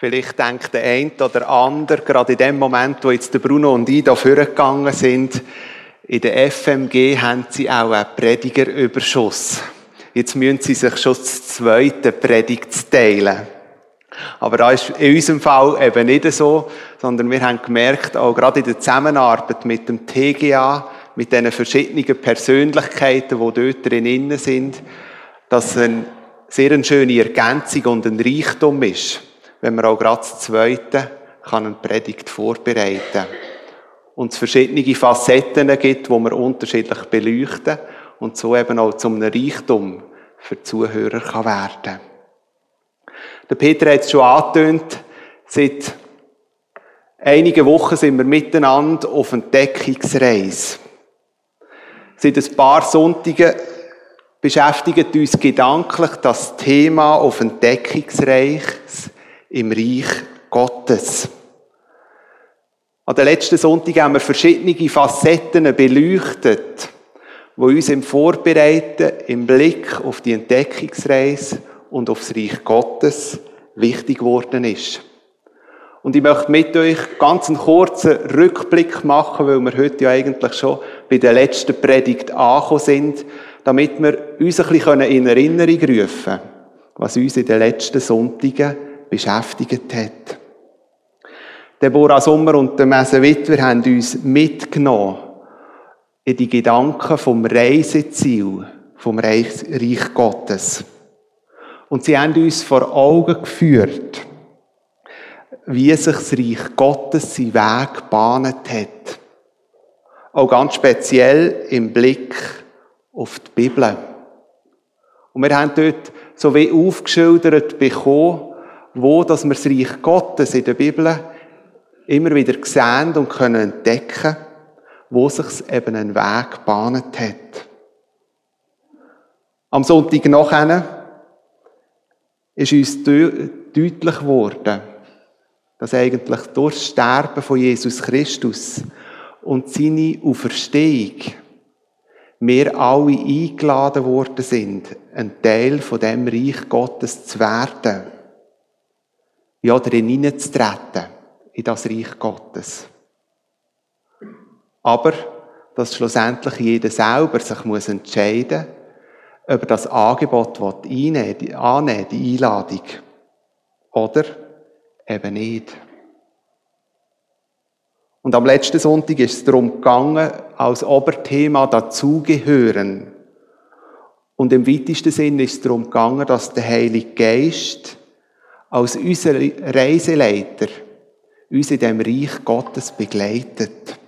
Vielleicht denkt der eine oder andere, gerade in dem Moment, wo jetzt der Bruno und ich da vorgegangen sind, in der FMG haben sie auch einen Predigerüberschuss. Jetzt müssen sie sich schon das zweite Predigt teilen. Aber da ist in unserem Fall eben nicht so, sondern wir haben gemerkt, auch gerade in der Zusammenarbeit mit dem TGA, mit diesen verschiedenen Persönlichkeiten, die dort drin sind, dass es eine sehr schöne Ergänzung und ein Reichtum ist wenn man auch gerade das Zweite kann eine Predigt vorbereiten. Und es verschiedene Facetten gibt, wo man unterschiedlich beleuchten und so eben auch zum Reichtum für die Zuhörer kann werden. Der Peter hat es schon angetönt, seit einigen Wochen sind wir miteinander auf Entdeckungsreise. Seit ein paar Sonntagen beschäftigt uns gedanklich das Thema auf Entdeckungsreise im Reich Gottes. An den letzten Sonntag haben wir verschiedene Facetten beleuchtet, die uns im Vorbereiten, im Blick auf die Entdeckungsreise und aufs Reich Gottes wichtig geworden ist. Und ich möchte mit euch ganz einen kurzen Rückblick machen, weil wir heute ja eigentlich schon bei der letzten Predigt angekommen sind, damit wir uns ein bisschen in Erinnerung rufen können, was uns in den letzten Sonntagen beschäftigt hat. Deborah Sommer und der Messe Wittwer haben uns mitgenommen in die Gedanken vom Reiseziel vom Reich, Reich Gottes. Und sie haben uns vor Augen geführt, wie sich das Reich Gottes seinen Weg bahnet hat. Auch ganz speziell im Blick auf die Bibel. Und wir haben dort so wie aufgeschildert bekommen, wo dass wir das Reich Gottes in der Bibel immer wieder sehen und können entdecken, wo sich eben ein Weg bahnet hat. Am Sonntag nachher ist uns deutlich geworden, dass eigentlich durch das Sterben von Jesus Christus und seine Auferstehung wir alle eingeladen worden sind, ein Teil von dem Reich Gottes zu werden ja, darin hineinzutreten, in das Reich Gottes. Aber, dass schlussendlich jeder selber sich muss entscheiden muss, ob er das Angebot annehmen die Einladung, oder eben nicht. Und am letzten Sonntag ist es darum gegangen, als Oberthema dazugehören. Und im weitesten Sinn ist es darum gegangen, dass der Heilige Geist als unser Reiseleiter uns in dem Reich Gottes begleitet.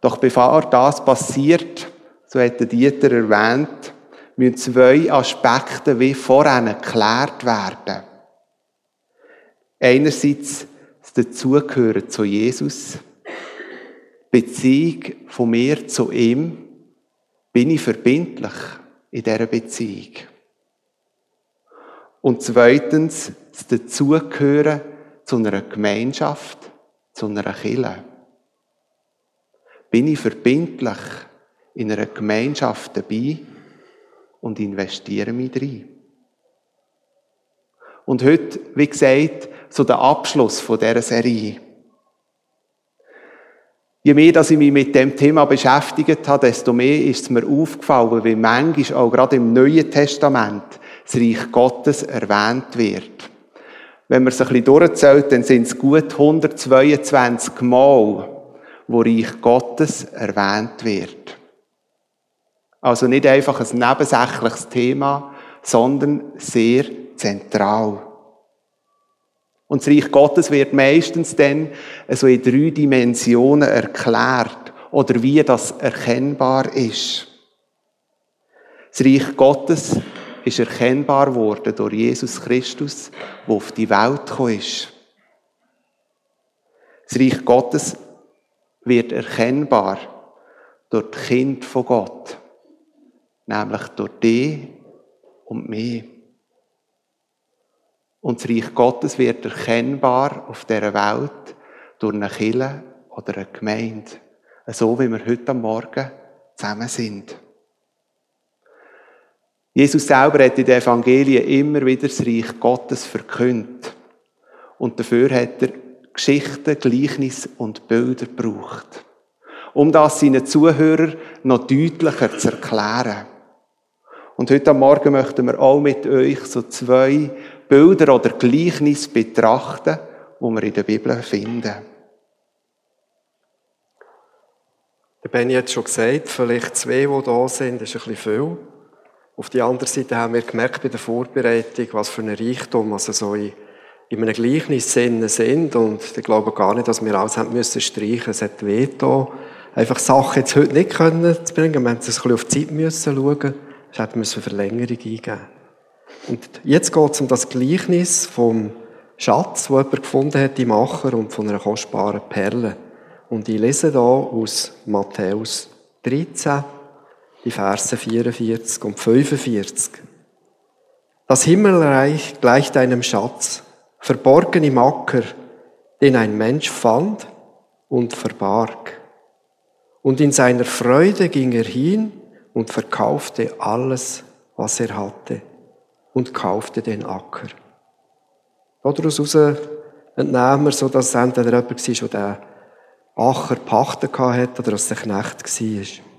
Doch bevor das passiert, so hat der Dieter erwähnt, müssen zwei Aspekte wie vorhin geklärt werden. Einerseits das Dazugehören zu Jesus, Beziehung von mir zu ihm, bin ich verbindlich in dieser Beziehung. Und zweitens, das Dazugehören zu einer Gemeinschaft, zu einer Kirche. Bin ich verbindlich in einer Gemeinschaft dabei und investiere mich rein. Und heute, wie gesagt, so der Abschluss von dieser Serie. Je mehr, dass ich mich mit dem Thema beschäftigt habe, desto mehr ist es mir aufgefallen, wie manchmal auch gerade im Neuen Testament das Reich Gottes erwähnt wird. Wenn man es ein bisschen durchzählt, dann sind es gut 122 Mal, wo Reich Gottes erwähnt wird. Also nicht einfach ein nebensächliches Thema, sondern sehr zentral. Und das Reich Gottes wird meistens dann so in drei Dimensionen erklärt oder wie das erkennbar ist. Das Reich Gottes ist erkennbar worden durch Jesus Christus, der auf die Welt gekommen ist. Das Reich Gottes wird erkennbar durch das Kind von Gott, nämlich durch die und mich. Und das Reich Gottes wird erkennbar auf dieser Welt durch eine Kille oder eine Gemeinde, so wie wir heute Morgen zusammen sind. Jesus selber hat in den Evangelien immer wieder das Reich Gottes verkündet. Und dafür hat er Geschichten, Gleichnisse und Bilder gebraucht. Um das seinen Zuhörern noch deutlicher zu erklären. Und heute am Morgen möchten wir auch mit euch so zwei Bilder oder Gleichnisse betrachten, die wir in der Bibel finden. Der Benny hat schon gesagt, vielleicht zwei, die da sind, ist ein bisschen viel. Auf der anderen Seite haben wir gemerkt bei der Vorbereitung, was für ein Reichtum, also so in, in einem Gleichnis sind. Und ich glaube gar nicht, dass wir alles haben müssen streichen. Es hat weh da. Einfach Sachen jetzt heute nicht können zu bringen. Wir mussten ein bisschen auf die Zeit müssen schauen. Es hätte müssen Verlängerung eingeben. Und jetzt geht es um das Gleichnis vom Schatz, den jemand gefunden hat im Macher und von einer kostbaren Perle. Und ich lese da aus Matthäus 13, die Verse 44 und 45. Das Himmelreich gleicht einem Schatz, verborgen im Acker, den ein Mensch fand und verbarg. Und in seiner Freude ging er hin und verkaufte alles, was er hatte, und kaufte den Acker. Daraus entnehmen wir so, dass es entweder jemand war, der Acher pachten hatte oder dass der Knecht war.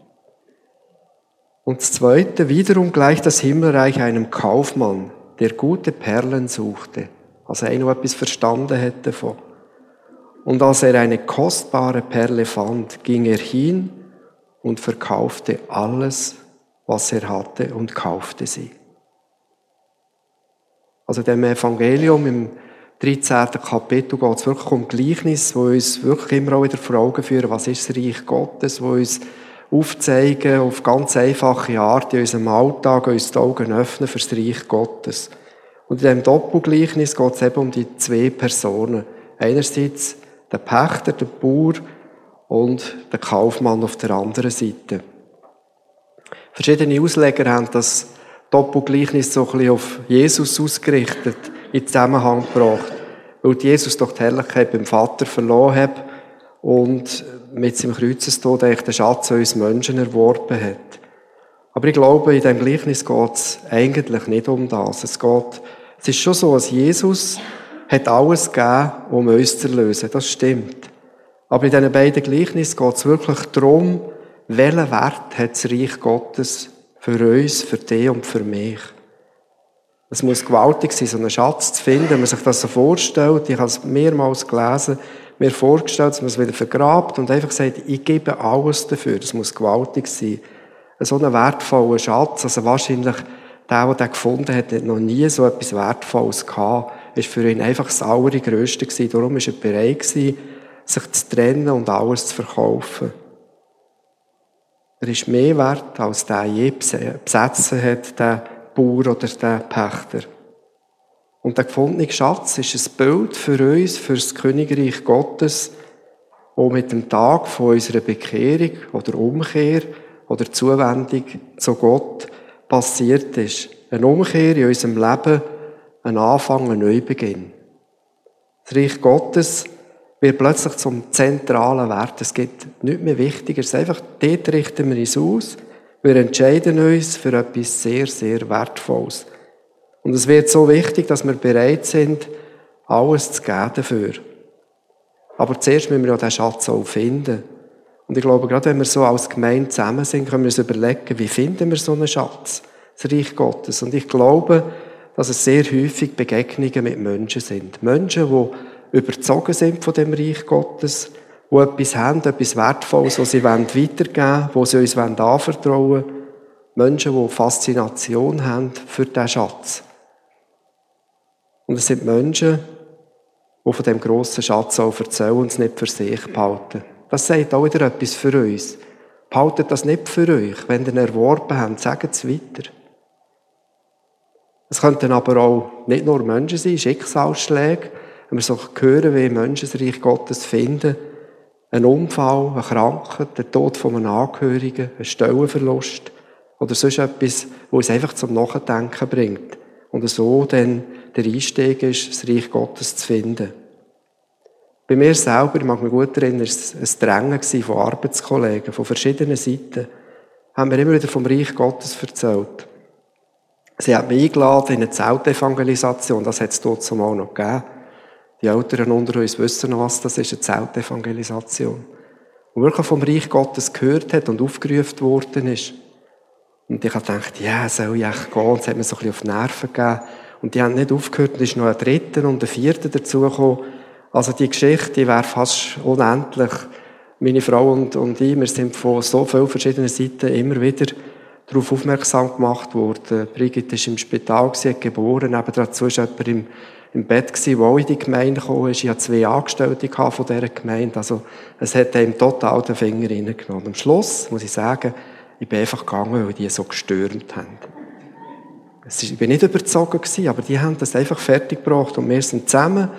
Und das Zweite, wiederum gleich das Himmelreich einem Kaufmann, der gute Perlen suchte, also einer, der etwas verstanden hätte davon. Und als er eine kostbare Perle fand, ging er hin und verkaufte alles, was er hatte und kaufte sie. Also dem Evangelium im 13. Kapitel geht es wirklich um Gleichnis, wo uns wirklich immer auch wieder vor Augen führen, was ist das Reich Gottes, wo uns aufzeigen, auf ganz einfache Art in unserem Alltag uns die Augen öffnen für das Reich Gottes. Und in diesem Doppelgleichnis geht es eben um die zwei Personen. Einerseits der Pächter, der Bauer und der Kaufmann auf der anderen Seite. Verschiedene Ausleger haben das Doppelgleichnis so ein bisschen auf Jesus ausgerichtet in Zusammenhang gebracht. Weil Jesus doch die Herrlichkeit beim Vater verloren hat und mit seinem Kreuzestod eigentlich den Schatz uns Menschen erworben hat. Aber ich glaube, in diesem Gleichnis geht es eigentlich nicht um das. Es geht, es ist schon so, dass Jesus hat alles gegeben, um uns zu erlösen. Das stimmt. Aber in diesen beiden Gleichnissen geht es wirklich darum, welchen Wert hat das Reich Gottes für uns, für dich und für mich. Es muss gewaltig sein, so einen Schatz zu finden, wenn man sich das so vorstellt. Ich habe es mehrmals gelesen, mir vorgestellt, dass man es wieder vergrabt und einfach sagt, ich gebe alles dafür. Das muss gewaltig sein. So einen wertvollen Schatz, also wahrscheinlich der, der den gefunden hat, hat noch nie so etwas Wertvolles gehabt. Ist für ihn einfach das Allergrößte gewesen. Darum war er bereit gewesen, sich zu trennen und alles zu verkaufen. Er ist mehr wert, als der je besetzen hat, der Bauer oder der Pächter. Und der gefundene Schatz ist ein Bild für uns, für das Königreich Gottes, wo mit dem Tag von unserer Bekehrung oder Umkehr oder Zuwendung zu Gott passiert ist. Eine Umkehr in unserem Leben, ein Anfang, ein Neubeginn. Das Reich Gottes wird plötzlich zum zentralen Wert. Es gibt nichts mehr Wichtiger. Es ist einfach, dort richten wir uns aus. Wir entscheiden uns für etwas sehr, sehr Wertvolles. Und es wird so wichtig, dass wir bereit sind, alles zu geben dafür. Aber zuerst müssen wir ja den Schatz auch finden. Und ich glaube, gerade wenn wir so als Gemeinde zusammen sind, können wir uns überlegen, wie finden wir so einen Schatz, das Reich Gottes. Und ich glaube, dass es sehr häufig Begegnungen mit Menschen sind. Menschen, die überzogen sind von dem Reich Gottes, die etwas haben, etwas Wertvolles, was sie weitergeben wollen, was sie uns anvertrauen wollen. Menschen, die Faszination haben für diesen Schatz. Und es sind Menschen, die von dem grossen Schatz auch erzählen und es nicht für sich behalten. Das sagt auch wieder etwas für uns. Behaltet das nicht für euch. Wenn ihr ihn erworben habt, sagt es weiter. Es könnten aber auch nicht nur Menschen sein, Schicksalsschläge. Wenn wir so hören, wie Menschen das Reich Gottes finden, ein Unfall, eine Krankheit, der Tod von einem Angehörigen, ein Stellenverlust oder sonst etwas, wo uns einfach zum Nachdenken bringt und so dann der Einstieg ist, das Reich Gottes zu finden. Bei mir selber, ich mag mich gut erinnern, war es ein Drängen von Arbeitskollegen von verschiedenen Seiten, haben mir immer wieder vom Reich Gottes erzählt. Sie hat mich eingeladen in eine Zeltevangelisation, das hat es dort zumal noch gegeben. Die Älteren unter uns wissen noch, was das ist, eine Zeltevangelisation. Und wirklich vom Reich Gottes gehört hat und aufgerufen worden ist. Und ich habe gedacht, ja, yeah, soll ich echt gehen? Und es hat mir so ein bisschen auf die Nerven gegeben. Und die haben nicht aufgehört, es ist noch ein dritter und ein vierter dazugekommen. Also die Geschichte, die wäre fast unendlich. Meine Frau und, und ich, wir sind von so vielen verschiedenen Seiten immer wieder darauf aufmerksam gemacht worden. Brigitte ist im Spital, sie hat geboren, neben dazu ist jemand im, im Bett der auch in die Gemeinde gekommen ist. Ich hatte zwei Angestellte von dieser Gemeinde. Also, es hat ihm total den Finger reingenommen. Am Schluss, muss ich sagen, ich bin einfach gegangen, weil die so gestürmt haben. Ich bin nicht überzogen gewesen, aber die haben das einfach fertig gebracht und wir sind zusammen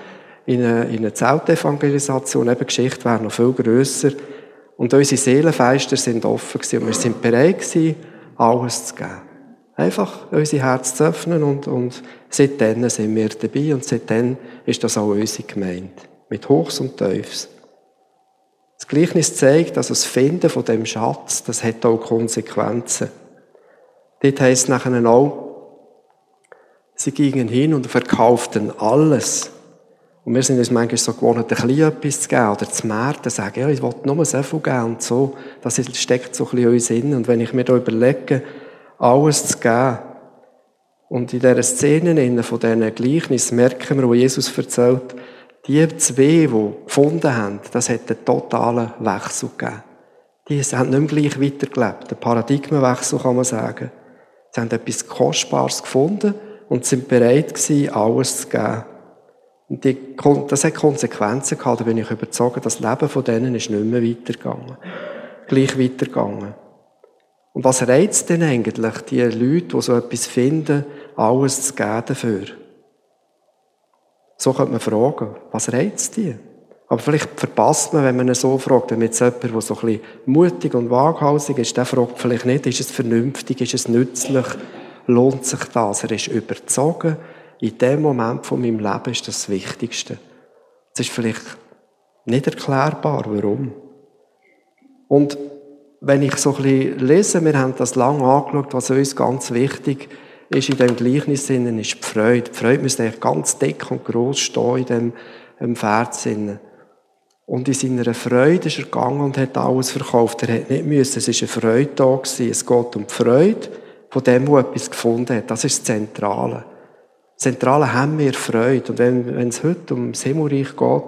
in eine, in eine Zeltevangelisation. Eben, Geschichte wäre noch viel grösser. Und unsere Seelenfeister sind offen gewesen und wir sind bereit gewesen, alles zu geben. Einfach unser Herz zu öffnen und, und seitdem sind wir dabei und seitdem ist das auch unsere Gemeinde. Mit Hochs und Tiefs. Das Gleichnis zeigt, dass das Finden von dem Schatz, das hat auch Konsequenzen. Dort heisst es nachher auch, sie gingen hin und verkauften alles. Und wir sind uns manchmal so gewohnt, ein bisschen etwas zu geben oder zu merken, sagen, ja, ich will nur so viel geben und so. Das steckt so ein bisschen in uns in. Und wenn ich mir da überlege, alles zu geben, und in dieser Szene von diesen Gleichnissen merken wir, wo Jesus erzählt, die zwei, die gefunden haben, das hat einen totalen Wechsel gegeben. Die haben nicht mehr gleich weitergelebt. Ein Paradigmenwechsel kann man sagen. Sie haben etwas Kostbares gefunden und sind bereit gewesen, alles zu geben. Und die, das hat Konsequenzen gehabt, da bin ich überzeugt, das Leben von denen ist nicht mehr weitergegangen. Gleich weitergegangen. Und was reizt denn eigentlich die Leute, die so etwas finden, alles zu geben dafür? So könnte man fragen, was reizt die? Aber vielleicht verpasst man, wenn man ihn so fragt, wenn jetzt jemand, der so ein bisschen mutig und waghalsig ist, der fragt vielleicht nicht, ist es vernünftig, ist es nützlich, lohnt sich das? Er ist überzogen, in dem Moment von meinem Leben ist das, Wichtigste. Es ist vielleicht nicht erklärbar, warum. Und wenn ich so ein bisschen lese, wir haben das lange angeschaut, was uns ganz wichtig ist in dem Gleichnis ist die Freude. Die Freude müsste eigentlich ganz dick und gross stehen in dem Vers. Und in seiner Freude ist er gegangen und hat alles verkauft. Er hat nicht müssen, es war eine Freude da gewesen. Es geht um die Freude von dem, der etwas gefunden hat. Das ist das Zentrale. Zentrale haben wir Freude. Und wenn, wenn es heute um das Himmelreich geht,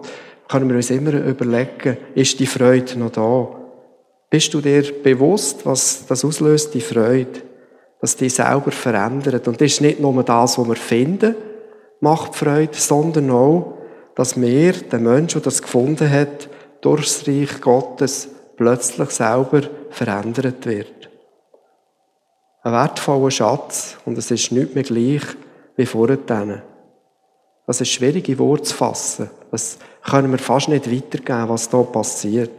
können wir uns immer überlegen, ist die Freude noch da? Bist du dir bewusst, was das auslöst, die Freude? Dass die selber verändert. Und das ist nicht nur das, was wir finden, macht Freude, sondern auch, dass wir, der Mensch, der das gefunden hat, durchs Reich Gottes plötzlich selber verändert wird. Ein wertvoller Schatz und es ist nicht mehr gleich wie vorher. Das ist schwierige Worte zu fassen. Das können wir fast nicht weitergeben, was da passiert.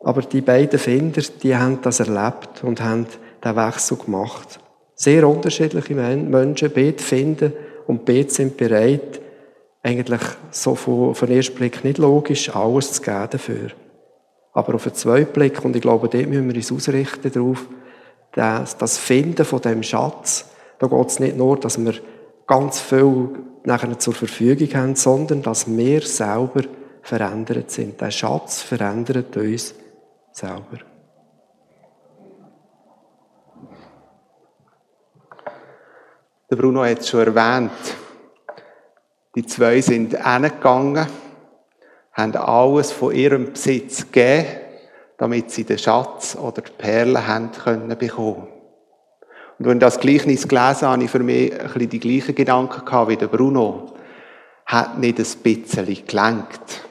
Aber die beiden Finder, die haben das erlebt und haben den Wechsel gemacht. Sehr unterschiedliche Menschen, beide finden und beide sind bereit, eigentlich so von, von ersten Blick nicht logisch, alles zu geben dafür. Aber auf den zweiten Blick, und ich glaube, dort müssen wir uns ausrichten darauf, das, das Finden von dem Schatz, da geht es nicht nur, dass wir ganz viel nachher zur Verfügung haben, sondern dass wir selber verändert sind. Der Schatz verändert uns selber. Der Bruno hat es schon erwähnt. Die zwei sind hingegangen, haben alles von ihrem Besitz gegeben, damit sie den Schatz oder die Perlen haben können bekommen. Und wenn ich das Gleichnis gelesen habe, habe ich für mich ein bisschen die gleichen Gedanken gehabt wie der Bruno. Hat nicht ein bisschen gelenkt.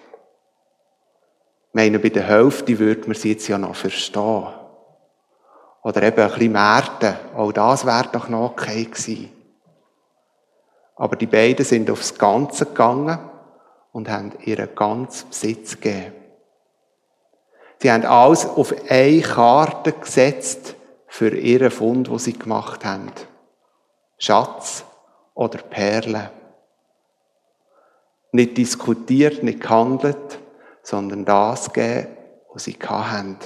Ich meine, bei der Hälfte würde man sie jetzt ja noch verstehen. Oder eben ein bisschen Märten. Auch das wäre doch noch okay gewesen. Aber die beiden sind aufs Ganze gegangen und haben ihren ganzen Besitz gegeben. Sie haben alles auf eine Karte gesetzt für ihren Fund, wo sie gemacht haben. Schatz oder Perle. Nicht diskutiert, nicht gehandelt, sondern das geben, was sie hatten.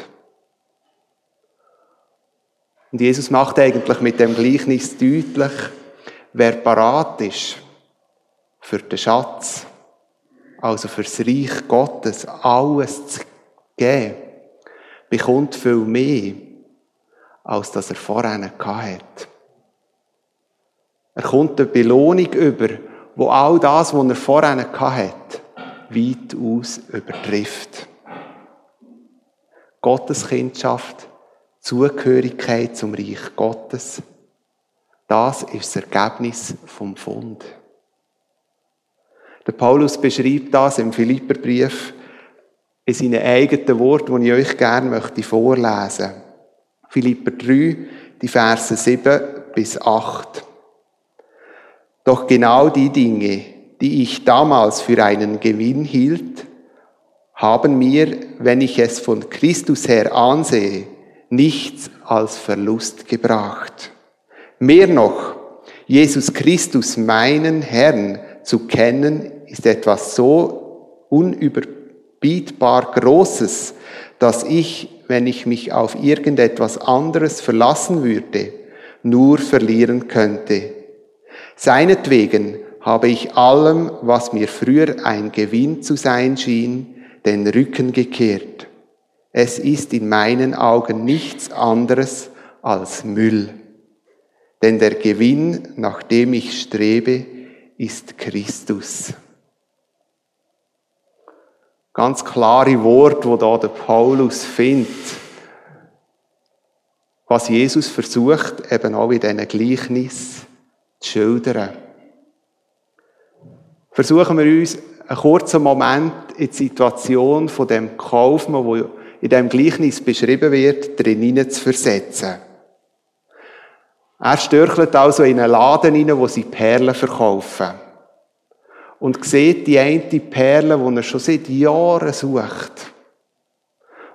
Und Jesus macht eigentlich mit dem Gleichnis deutlich, wer parat ist für den Schatz, also fürs Reich Gottes, alles zu geben, bekommt viel mehr, als das er vorher hat. Er kommt eine Belohnung über, wo all das, was er vorher hat, weitaus übertrifft. Gottes Kindschaft, Zugehörigkeit zum Reich Gottes, das ist das Ergebnis vom Fund. Der Paulus beschreibt das im Philipperbrief in seinen eigenen Worten, die ich euch gerne möchte vorlesen. Philipper 3, die Verse 7 bis 8. Doch genau die Dinge, die ich damals für einen Gewinn hielt, haben mir, wenn ich es von Christus her ansehe, nichts als Verlust gebracht. Mehr noch, Jesus Christus, meinen Herrn, zu kennen, ist etwas so unüberbietbar Großes, dass ich, wenn ich mich auf irgendetwas anderes verlassen würde, nur verlieren könnte. Seinetwegen habe ich allem, was mir früher ein Gewinn zu sein schien, den Rücken gekehrt. Es ist in meinen Augen nichts anderes als Müll. Denn der Gewinn, nach dem ich strebe, ist Christus. Ganz klare Wort, wo da der Paulus findet. Was Jesus versucht, eben auch in diesen Gleichnis zu schildern. Versuchen wir uns einen kurzen Moment in die Situation von dem Kaufmann, wo in dem Gleichnis beschrieben wird, drinnen zu versetzen. Er störchelt also in einen Laden hinein, wo sie Perlen verkaufen. Und sieht die eine Perle, die er schon seit Jahren sucht.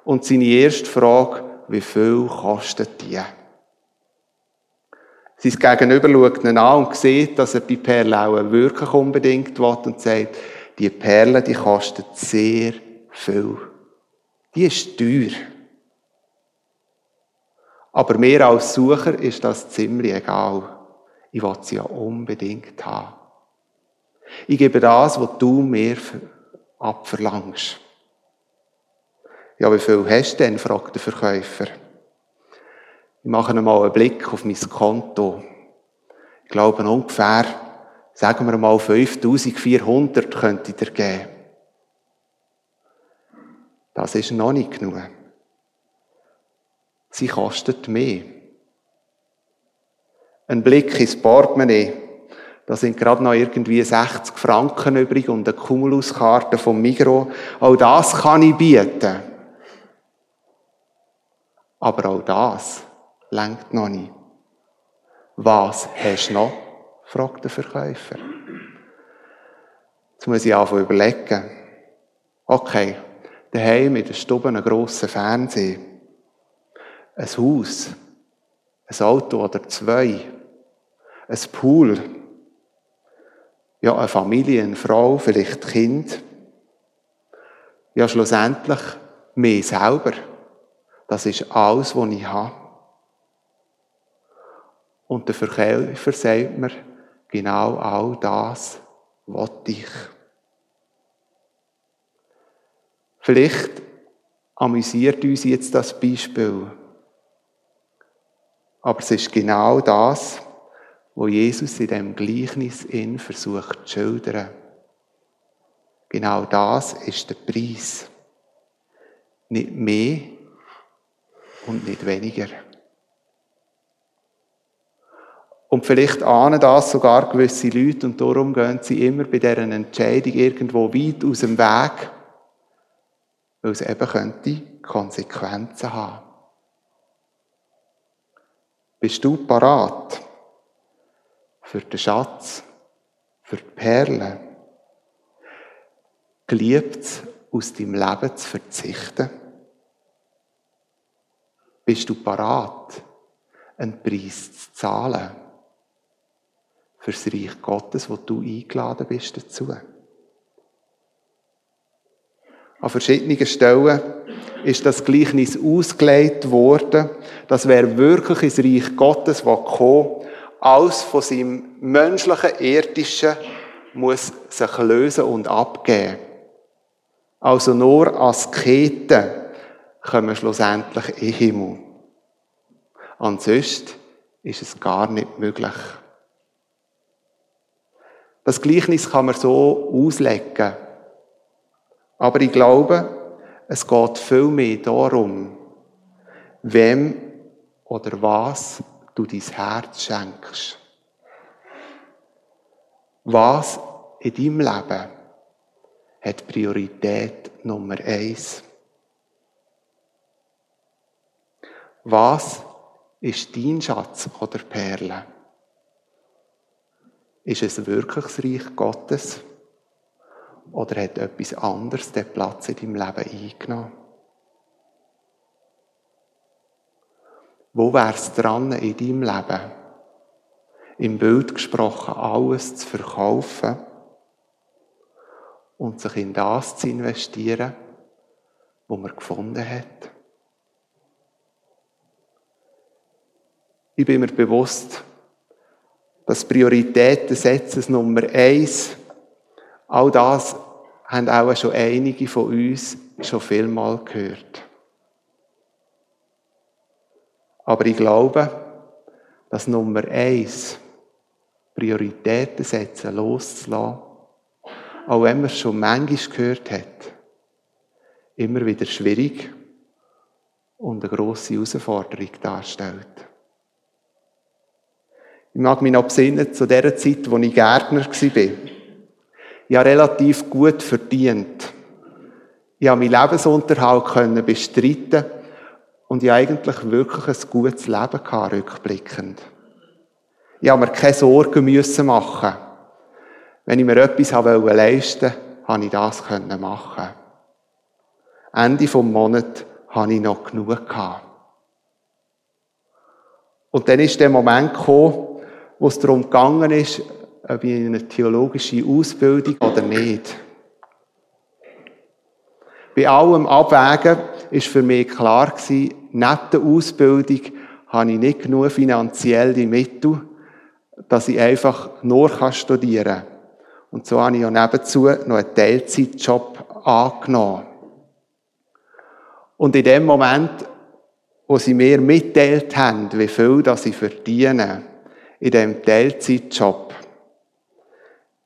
Und seine erste Frage, wie viel kostet die? Sein Gegenüber schaut ihn an und sieht, dass er die Perle auch wirklich unbedingt will und sagt, die Perle, die kostet sehr viel. Die ist teuer. Aber mir als Sucher ist das ziemlich egal. Ich will sie ja unbedingt haben. Ich gebe das, was du mir abverlangst. Ja, wie viel hast du denn? fragt der Verkäufer. Ich mache einmal einen Blick auf mein Konto. Ich glaube ungefähr, sagen wir mal 5400 könnte ich dir geben. Das ist noch nicht genug. Sie kostet mehr. Ein Blick ins Portemonnaie. Da sind gerade noch irgendwie 60 Franken übrig und eine Cumuluskarte vom Migro. Auch das kann ich bieten. Aber auch das lenkt noch nicht. Was hast du noch? fragt der Verkäufer. Jetzt muss ich einfach überlegen. Okay, daheim in der Stube einen grossen Fernseher ein Haus, ein Auto oder zwei, ein Pool, ja, eine Familie, eine Frau, vielleicht Kind. Ja, schlussendlich mir selber. Das ist alles, was ich habe. Und der Verkäufer sagt mir, genau all das wollte ich. Vielleicht amüsiert uns jetzt das Beispiel. Aber es ist genau das, wo Jesus in dem Gleichnis in versucht zu schildern. Genau das ist der Preis. Nicht mehr und nicht weniger. Und vielleicht ahnen das sogar gewisse Leute und darum gehen sie immer bei deren Entscheidung irgendwo weit aus dem Weg, weil es eben könnte Konsequenzen haben. Bist du parat für den Schatz, für die Perle? Geliebt aus deinem Leben zu verzichten? Bist du parat, einen Preis zu zahlen für das Reich Gottes, wo du eingeladen bist dazu? An verschiedenen Stellen ist das Gleichnis ausgelegt worden, dass wer wirklich ins Reich Gottes kommen alles von seinem menschlichen, irdischen muss sich lösen und abgeben. Also nur Asketen kommen schlussendlich in Himmel. Ansonsten ist es gar nicht möglich. Das Gleichnis kann man so auslegen. Aber ich glaube, es geht viel mehr darum, wem oder was du dein Herz schenkst. Was in deinem Leben hat Priorität Nummer eins? Was ist dein Schatz oder Perle? Ist es wirklich das Reich Gottes? Oder hat etwas anderes den Platz in deinem Leben eingenommen? Wo wäre es dran in deinem Leben, im Bild gesprochen, alles zu verkaufen und sich in das zu investieren, wo man gefunden hat? Ich bin mir bewusst, dass Prioritäten setzen Nummer eins, all das haben auch schon einige von uns schon vielmal gehört. Aber ich glaube, dass Nummer eins, Prioritäten setzen, loszulassen, auch wenn man es schon manchmal gehört hat, immer wieder schwierig und eine grosse Herausforderung darstellt. Ich mag mich noch besinnen zu der Zeit, wo ich Gärtner war. Ich habe relativ gut verdient. Ich habe meinen Lebensunterhalt bestreiten und ich eigentlich wirklich ein gutes Leben gehabt, rückblickend. Ich habe mir keine Sorgen müssen machen. Wenn ich mir etwas leisten wollte, habe ich das machen. Ende des Monats hatte ich noch genug. Und dann ist der Moment gekommen, wo es darum gegangen ist, ob ich eine theologische Ausbildung oder nicht. Bei allem Abwägen ist für mich klar gewesen, neben Ausbildung habe ich nicht genug finanzielle Mittel, dass ich einfach nur studieren kann. Und so habe ich ja nebenzu noch einen Teilzeitjob angenommen. Und in dem Moment, wo sie mir mitteilt haben, wie viel das ich verdiene, in diesem Teilzeitjob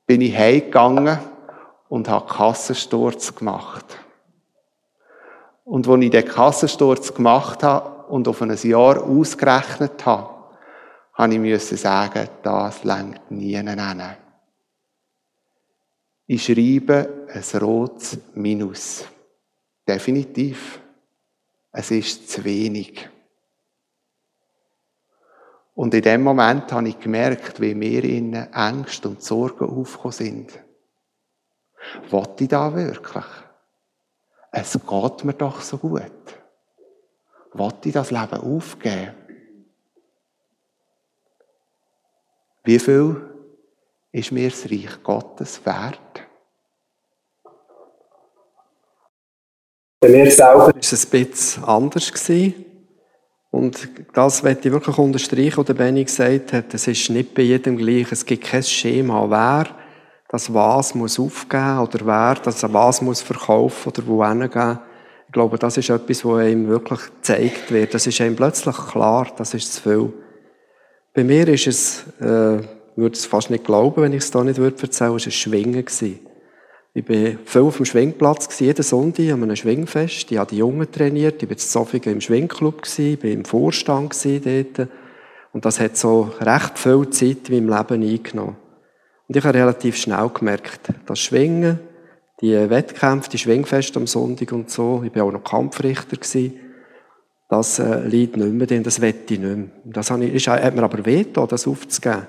bin ich heimgegangen und habe Kassensturz gemacht. Und als ich den Kassensturz gemacht habe und auf ein Jahr ausgerechnet habe, habe ich müssen sagen, das längt nie hin. Ich schreibe ein rotes Minus. Definitiv. Es ist zu wenig. Und in dem Moment habe ich gemerkt, wie mir innen Ängste und Sorgen aufgekommen sind. Wollte ich da wirklich? Es geht mir doch so gut. Wollte ich das Leben aufgeben? Wie viel ist mir das Reich Gottes wert? Bei mir selber war es ein bisschen anders. Gewesen. Und das möchte ich wirklich unterstreichen, was Benny gesagt hat. Es ist nicht bei jedem gleich. Es gibt kein Schema, wer das was muss aufgeben oder wer das was muss verkaufen oder wo hingehen. Ich glaube, das ist etwas, was ihm wirklich gezeigt wird. Das ist ihm plötzlich klar, das ist zu viel. Bei mir ist es, äh, würde es fast nicht glauben, wenn ich es da nicht würde erzählen, es war ein Schwingen. Gewesen. Ich war viel auf dem Schwingplatz, jeden Sonntag an einem Schwingfest. Ich habe die Jungen trainiert, ich war in Zofingen im Schwingclub, ich war im Vorstand dort. Und das hat so recht viel Zeit in meinem Leben eingenommen. Und ich habe relativ schnell gemerkt, das Schwingen, die Wettkämpfe, die Schwingfeste am Sonntag und so, ich war auch noch Kampfrichter, das äh, liegt nicht mehr drin, das wette ich nicht mehr. Das hat, ich, hat mir aber weh das aufzugeben.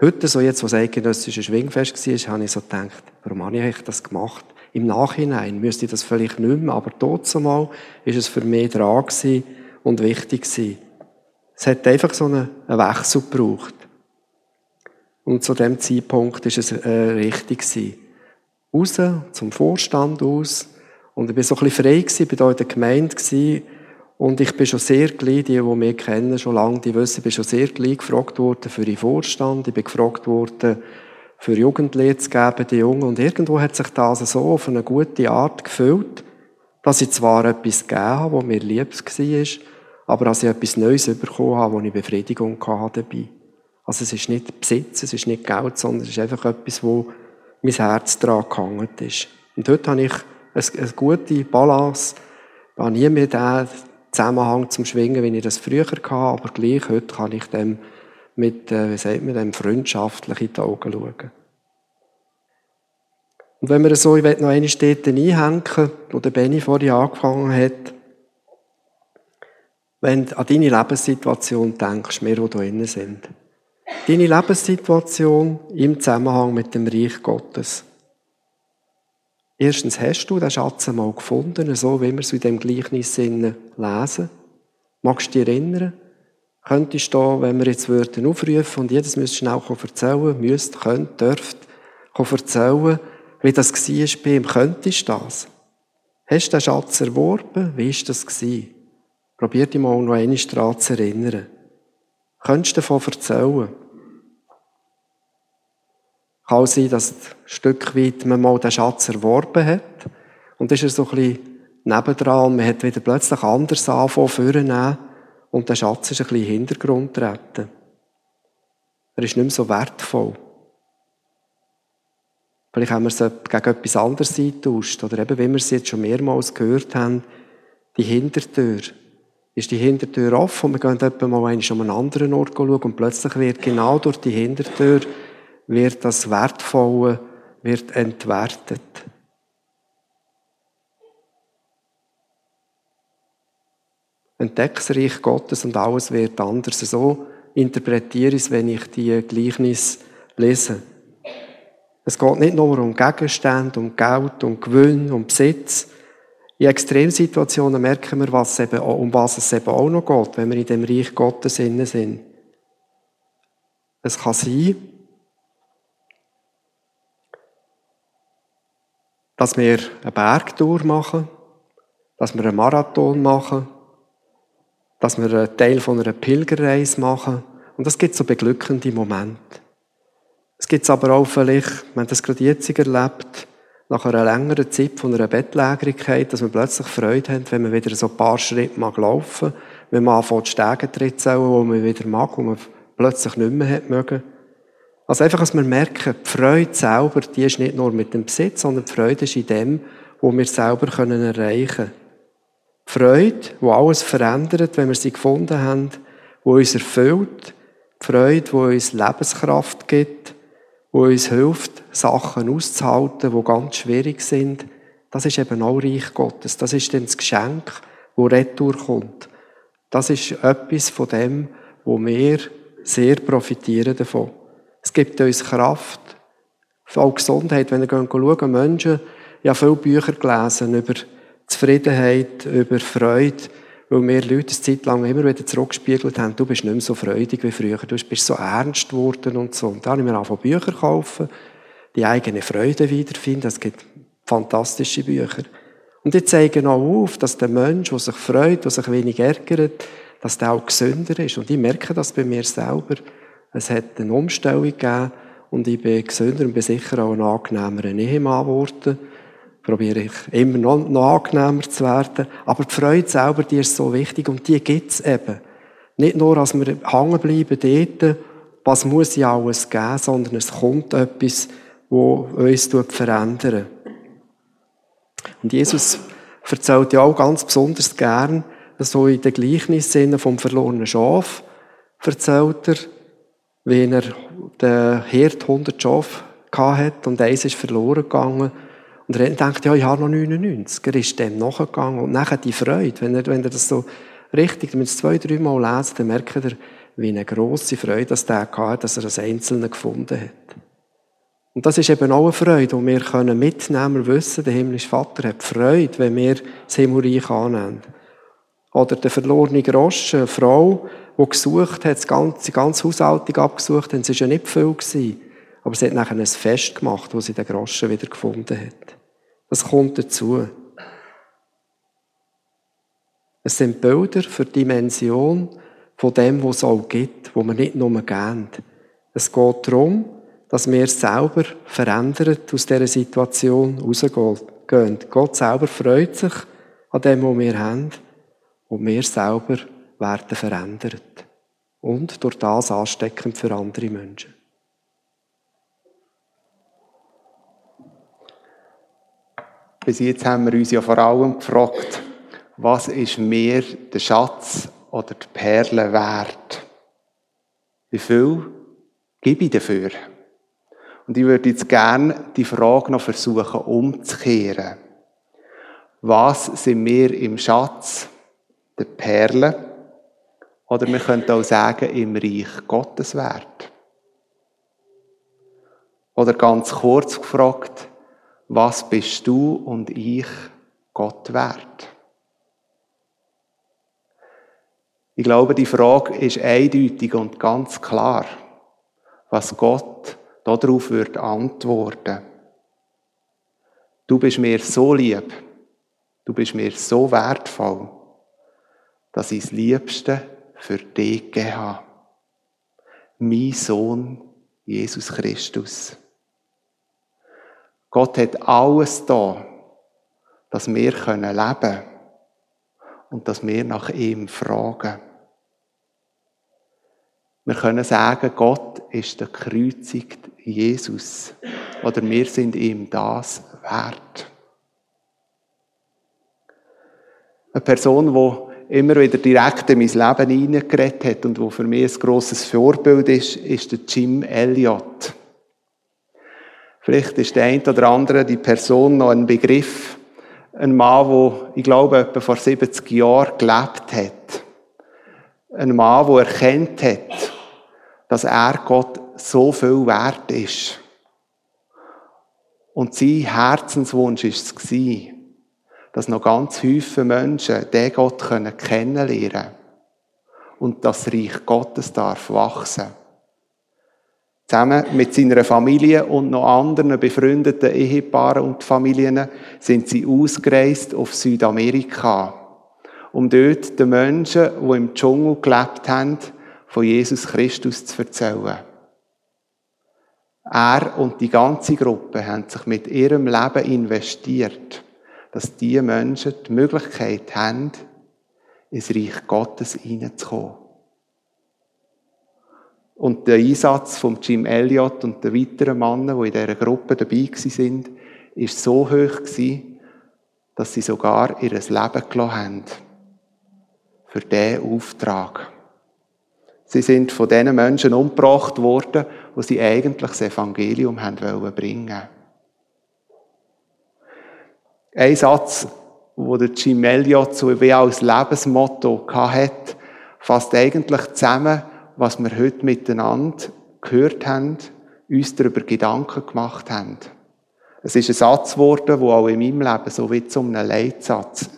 Heute, so jetzt, was eidgenössische Schwingfest war, habe ich so gedacht, warum habe ich das gemacht? Im Nachhinein müsste ich das vielleicht nicht mehr, aber trotzdem mal ist es für mich dran und wichtig gewesen. Es hat einfach so einen Wechsel gebraucht. Und zu dem Zeitpunkt ist es äh, richtig gewesen. Raus, zum Vorstand aus. Und ich war so ein bisschen frei gewesen, bin da in der Gemeinde gewesen, und ich bin schon sehr gleich, die, die mich kennen, schon lange, die wissen, ich bin schon sehr gleich gefragt worden für den Vorstand. Ich bin gefragt worden für Jugendliche zu geben, die Jungen. Und irgendwo hat sich das so auf eine gute Art gefüllt, dass ich zwar etwas gegeben habe, was mir lieb war, aber dass ich etwas Neues bekommen habe, wo ich Befriedigung hatte dabei. Also es ist nicht Besitz, es ist nicht Geld, sondern es ist einfach etwas, wo mein Herz daran gehangen ist. Und dort habe ich eine, gute Balance. Ich habe nie mehr den Zusammenhang zum Schwingen, wie ich das früher hatte, aber gleich heute kann ich dem mit, äh, wie sagt man, dem freundschaftlich in die Augen schauen. Und wenn wir so, ich will noch eine Städte einhängen, wo der Benny vorhin angefangen hat, wenn du an deine Lebenssituation denkst, wir, die da innen sind. Deine Lebenssituation im Zusammenhang mit dem Reich Gottes. Erstens hast du den Schatz einmal gefunden, so wie wir es in dem Gleichnis lesen. Magst du dich erinnern? Könntest du, wenn wir jetzt würden aufrufen und jedes müsste schnell erzählen, müsst, könnt, dürft, erzählen, wie das war bei ihm, könntest du das? Hast du den Schatz erworben? Wie war das? Probier dich mal noch eine Straße zu erinnern. Könntest du davon erzählen? Kann sein, dass ein Stück weit man mal den Schatz erworben hat. Und ist er so ein bisschen nebendran man hat wieder plötzlich anders angefangen vornehmen und der Schatz ist ein bisschen in den Hintergrund getreten. Er ist nicht mehr so wertvoll. Vielleicht haben wir es gegen etwas anderes eingetauscht. Oder eben, wie wir es jetzt schon mehrmals gehört haben, die Hintertür. Ist die Hintertür offen und wir gehen etwa mal an einen anderen Ort schauen und plötzlich wird genau durch die Hintertür wird das Wertvolle wird entwertet. Entdecke das Reich Gottes und alles wird anders. So interpretiere ich es, wenn ich die Gleichnis lese. Es geht nicht nur um Gegenstände, um Geld, um Gewinn, um Besitz. In Extremsituationen merken wir, was eben, um was es eben auch noch geht, wenn wir in dem Reich Gottes innen sind. Es kann sein, dass wir eine Bergtour machen, dass wir einen Marathon machen, dass wir einen Teil von einer Pilgerreise machen. Und das gibt so beglückende Momente. Es gibt aber auch vielleicht, wir haben das gerade jetzt erlebt, nach einer längeren Zeit von einer Bettlägerigkeit, dass wir plötzlich Freude haben, wenn man wieder so ein paar Schritte mag laufen, wenn man anfängt, Stegentritt zu zählen, wo man wieder mag, wo man plötzlich nicht mehr hat mögen. Also einfach, dass wir merken, die Freude selber, die ist nicht nur mit dem Besitz, sondern die Freude ist in dem, wo wir selber können erreichen können. Freude, wo alles verändert, wenn wir sie gefunden haben, wo uns erfüllt, die Freude, wo uns Lebenskraft gibt, wo uns hilft, Sachen auszuhalten, die ganz schwierig sind. Das ist eben auch Reich Gottes. Das ist dann das Geschenk, wo retour kommt. Das ist etwas von dem, wo wir sehr profitieren davon. Es gibt uns Kraft, auch Gesundheit. Wenn ihr schaut, Menschen, ich habe viele Bücher gelesen über Zufriedenheit, über Freude, weil mir Leute eine Zeit lang immer wieder zurückgespiegelt haben, du bist nicht mehr so freudig wie früher, du bist so ernst geworden und so. Und da habe ich mir angefangen, Bücher kaufen, die eigene Freude wiederfinden. Es gibt fantastische Bücher. Und die zeigen auch auf, dass der Mensch, der sich freut, der sich wenig ärgert, dass der auch gesünder ist. Und ich merke das bei mir selber. Es hat eine Umstellung gegeben und ich bin gesünder und bin sicher auch ein angenehmer Ehemann geworden. Probiere ich immer noch, noch angenehmer zu werden. Aber die Freude selber, die ist so wichtig und die gibt es eben. Nicht nur, dass wir hängen bleiben dort, was muss ich alles geben, sondern es kommt etwas, wo uns verändert. Und Jesus erzählt ja auch ganz besonders gern, so in den Gleichnissen vom verlorenen Schaf, erzählt er, wenn er der Hirt 100 Schafe hat und eins ist verloren gegangen. Und er denkt, ja, ich habe noch 99. Er ist dem nachgegangen. Und nachher die Freude, wenn er, wenn er das so richtig, wenn er es zwei, drei Mal lesen, dann merkt er, wie eine grosse Freude dass der hatte, dass er das Einzelne gefunden hat. Und das ist eben auch eine Freude, die wir können mitnehmen, wir wissen, der himmlische Vater hat Freude, wenn wir das Himmelreich annehmen. Oder der verlorene Groschen, eine Frau, die gesucht hat, die ganze, die ganze Haushaltung abgesucht hat, es war ja nicht viel. Aber sie hat nachher ein Fest gemacht, wo sie den Groschen wieder gefunden hat. Das kommt dazu. Es sind Bilder für die Dimension von dem, was es auch gibt, wo man nicht nur gähnt. Es geht darum, dass wir selber verändert aus dieser Situation rausgehen. Gott selber freut sich an dem, was wir haben und wir selber werden verändert. Und durch das ansteckend für andere Menschen. Bis jetzt haben wir uns ja vor allem gefragt, was ist mir der Schatz oder die Perle wert? Wie viel gebe ich dafür? Und ich würde jetzt gerne die Frage noch versuchen umzukehren. Was sind wir im Schatz der Perle? Oder wir könnten auch sagen, im Reich Gottes wert. Oder ganz kurz gefragt, was bist du und ich Gott wert? Ich glaube, die Frage ist eindeutig und ganz klar, was Gott darauf wird antworten. Du bist mir so lieb, du bist mir so wertvoll, dass ich das Liebste für dich gegeben habe. Mein Sohn Jesus Christus. Gott hat alles da, dass wir leben können und dass wir nach ihm fragen. Wir können sagen, Gott ist der kreuzigte Jesus. Oder wir sind ihm das wert. Eine Person, die immer wieder direkt in mein Leben hineingeredet hat und wo für mich ein grosses Vorbild ist, ist der Jim Elliot. Vielleicht ist der eine oder andere die Person noch ein Begriff. Ein Mann, der, ich glaube, etwa vor 70 Jahren gelebt hat. Ein Mann, der erkennt hat, dass er Gott so viel wert ist. Und sein Herzenswunsch war es, dass noch ganz viele Menschen den Gott kennenlernen können und das Reich Gottes darf wachsen. Zusammen mit seiner Familie und noch anderen befreundeten Ehepaaren und Familien sind sie ausgereist auf Südamerika, um dort den Menschen, die im Dschungel gelebt haben, von Jesus Christus zu erzählen. Er und die ganze Gruppe haben sich mit ihrem Leben investiert, dass diese Menschen die Möglichkeit haben, ins Reich Gottes hineinzukommen. Und der Einsatz von Jim Elliot und der weiteren Männer, die in dieser Gruppe dabei sind, ist so hoch dass sie sogar ihr Leben gelassen haben. Für diesen Auftrag. Sie sind von diesen Menschen umgebracht worden, wo sie eigentlich das Evangelium haben wollen bringen. Ein Satz, der Jim Elliot so wie als Lebensmotto hat, fasst eigentlich zusammen, was wir heute miteinander gehört haben, uns darüber Gedanken gemacht haben. Es ist ein Satz geworden, der auch in meinem Leben so wie zu einem Leitsatz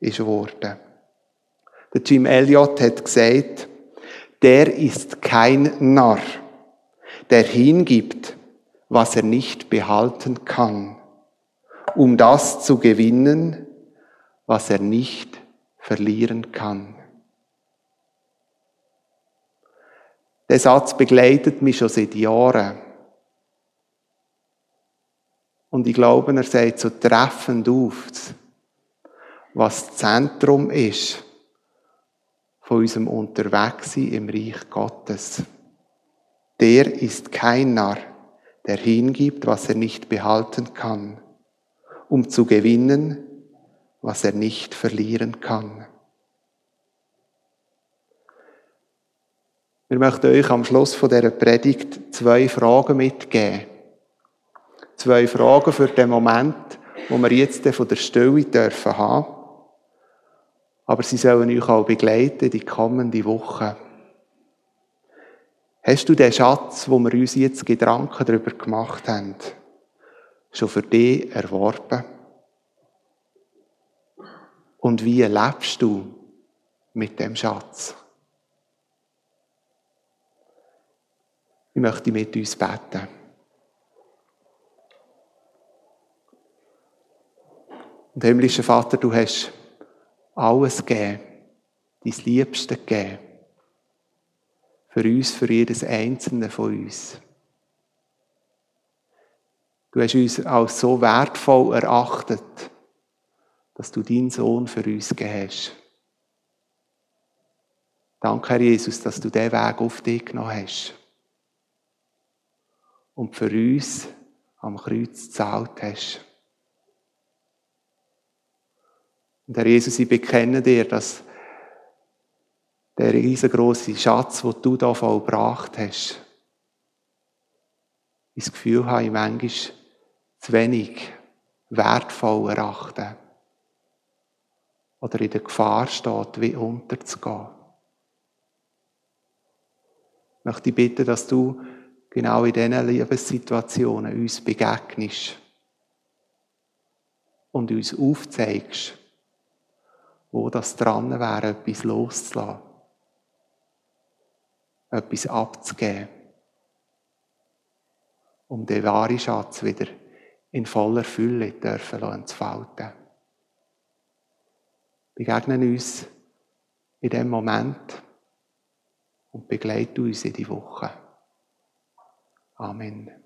ist geworden. Der Jim Elliot hat gesagt, der ist kein Narr, der hingibt, was er nicht behalten kann, um das zu gewinnen, was er nicht verlieren kann. Der Satz begleitet mich schon seit Jahren. Und ich glaube, er sagt so treffend auf, was Zentrum ist von unserem Unterwegssein im Reich Gottes. Der ist kein Narr, der hingibt, was er nicht behalten kann, um zu gewinnen, was er nicht verlieren kann. Wir möchten euch am Schluss von dieser Predigt zwei Fragen mitgeben. Zwei Fragen für den Moment, wo wir jetzt von der Stille dürfen haben. Aber sie sollen euch auch begleiten die kommende Woche. Hast du den Schatz, wo wir uns jetzt Gedanken darüber gemacht haben, schon für dich erworben? Und wie lebst du mit dem Schatz? Ich möchte mit uns beten. Und himmlischer Vater, du hast alles gegeben, dein Liebste gegeben. Für uns, für jedes Einzelne von uns. Du hast uns als so wertvoll erachtet, dass du deinen Sohn für uns gegeben hast. Danke, Herr Jesus, dass du diesen Weg auf dich genommen hast. Und für uns am Kreuz gezahlt hast. Und Herr Jesus, ich bekenne dir, dass der riesengroße Schatz, den du da vollbracht hast, ich das Gefühl habe, ich manchmal zu wenig wertvoll erachten. Oder in der Gefahr steht, wie unterzugehen. Ich möchte dich bitten, dass du genau in diesen Lebenssituationen uns begegnest und uns aufzeigst, wo das dran wäre, etwas loszulassen, etwas abzugeben, um den wahren Schatz wieder in voller Fülle dürfen entfalten. Begegnen uns in dem Moment und begleite uns in die Woche. Amen.